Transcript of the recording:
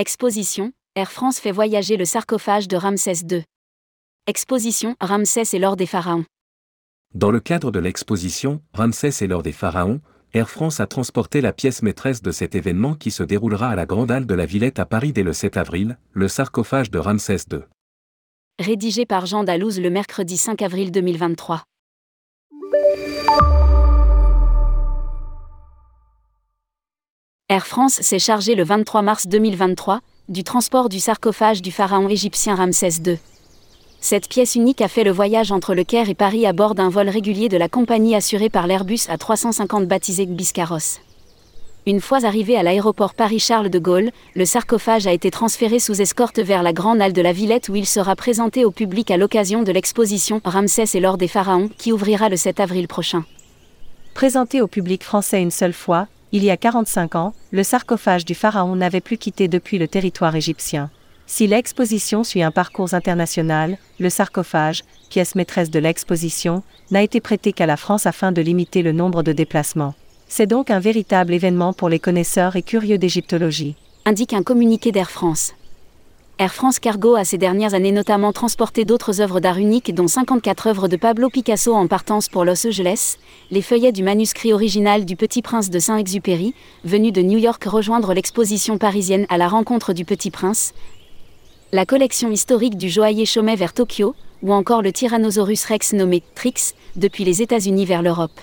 Exposition Air France fait voyager le sarcophage de Ramsès II. Exposition Ramsès et l'or des pharaons. Dans le cadre de l'exposition Ramsès et l'or des pharaons, Air France a transporté la pièce maîtresse de cet événement qui se déroulera à la Grande Halle de la Villette à Paris dès le 7 avril, le sarcophage de Ramsès II. Rédigé par Jean Dalouse le mercredi 5 avril 2023. Air France s'est chargé le 23 mars 2023 du transport du sarcophage du pharaon égyptien Ramsès II. Cette pièce unique a fait le voyage entre le Caire et Paris à bord d'un vol régulier de la compagnie assurée par l'Airbus A350 baptisé Biscarros. Une fois arrivé à l'aéroport Paris-Charles de Gaulle, le sarcophage a été transféré sous escorte vers la Grande Halle de la Villette où il sera présenté au public à l'occasion de l'exposition Ramsès et l'or des pharaons qui ouvrira le 7 avril prochain. Présenté au public français une seule fois, il y a 45 ans, le sarcophage du pharaon n'avait plus quitté depuis le territoire égyptien. Si l'exposition suit un parcours international, le sarcophage, pièce maîtresse de l'exposition, n'a été prêté qu'à la France afin de limiter le nombre de déplacements. C'est donc un véritable événement pour les connaisseurs et curieux d'égyptologie. Indique un communiqué d'Air France. Air France Cargo a ces dernières années notamment transporté d'autres œuvres d'art uniques dont 54 œuvres de Pablo Picasso en partance pour Los Angeles, les feuillets du manuscrit original du Petit Prince de Saint-Exupéry, venu de New York rejoindre l'exposition parisienne à la rencontre du Petit Prince, la collection historique du joaillier Chaumet vers Tokyo, ou encore le Tyrannosaurus rex nommé Trix, depuis les États-Unis vers l'Europe.